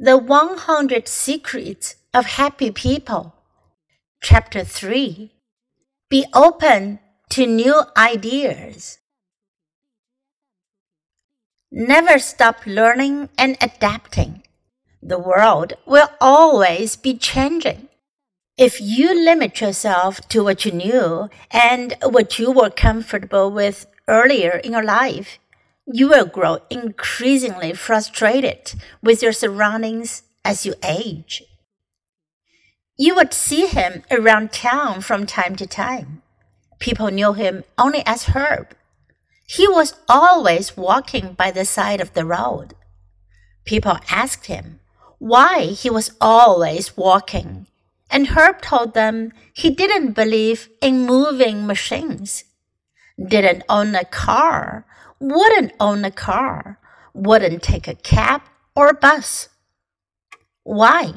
The 100 Secrets of Happy People. Chapter 3 Be open to new ideas. Never stop learning and adapting. The world will always be changing. If you limit yourself to what you knew and what you were comfortable with earlier in your life, you will grow increasingly frustrated with your surroundings as you age. You would see him around town from time to time. People knew him only as Herb. He was always walking by the side of the road. People asked him why he was always walking, and Herb told them he didn't believe in moving machines, didn't own a car, wouldn't own a car, wouldn't take a cab or a bus. Why?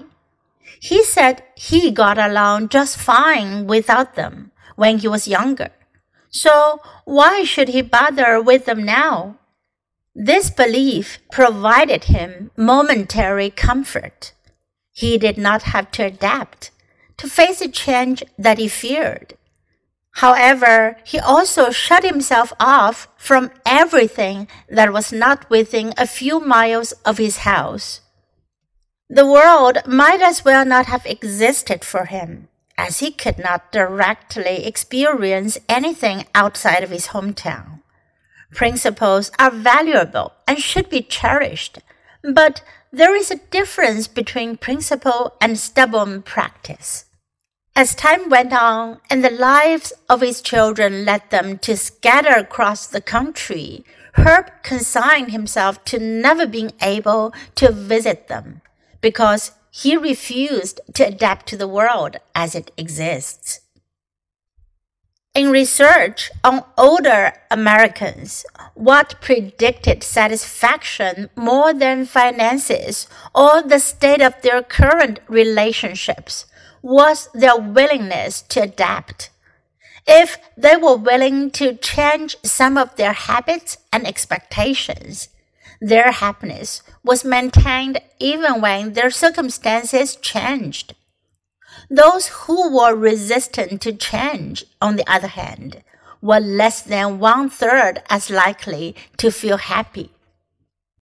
He said he got along just fine without them when he was younger. So why should he bother with them now? This belief provided him momentary comfort. He did not have to adapt, to face a change that he feared. However, he also shut himself off from everything that was not within a few miles of his house. The world might as well not have existed for him, as he could not directly experience anything outside of his hometown. Principles are valuable and should be cherished, but there is a difference between principle and stubborn practice. As time went on and the lives of his children led them to scatter across the country, Herb consigned himself to never being able to visit them because he refused to adapt to the world as it exists. In research on older Americans, what predicted satisfaction more than finances or the state of their current relationships was their willingness to adapt. If they were willing to change some of their habits and expectations, their happiness was maintained even when their circumstances changed. Those who were resistant to change, on the other hand, were less than one third as likely to feel happy.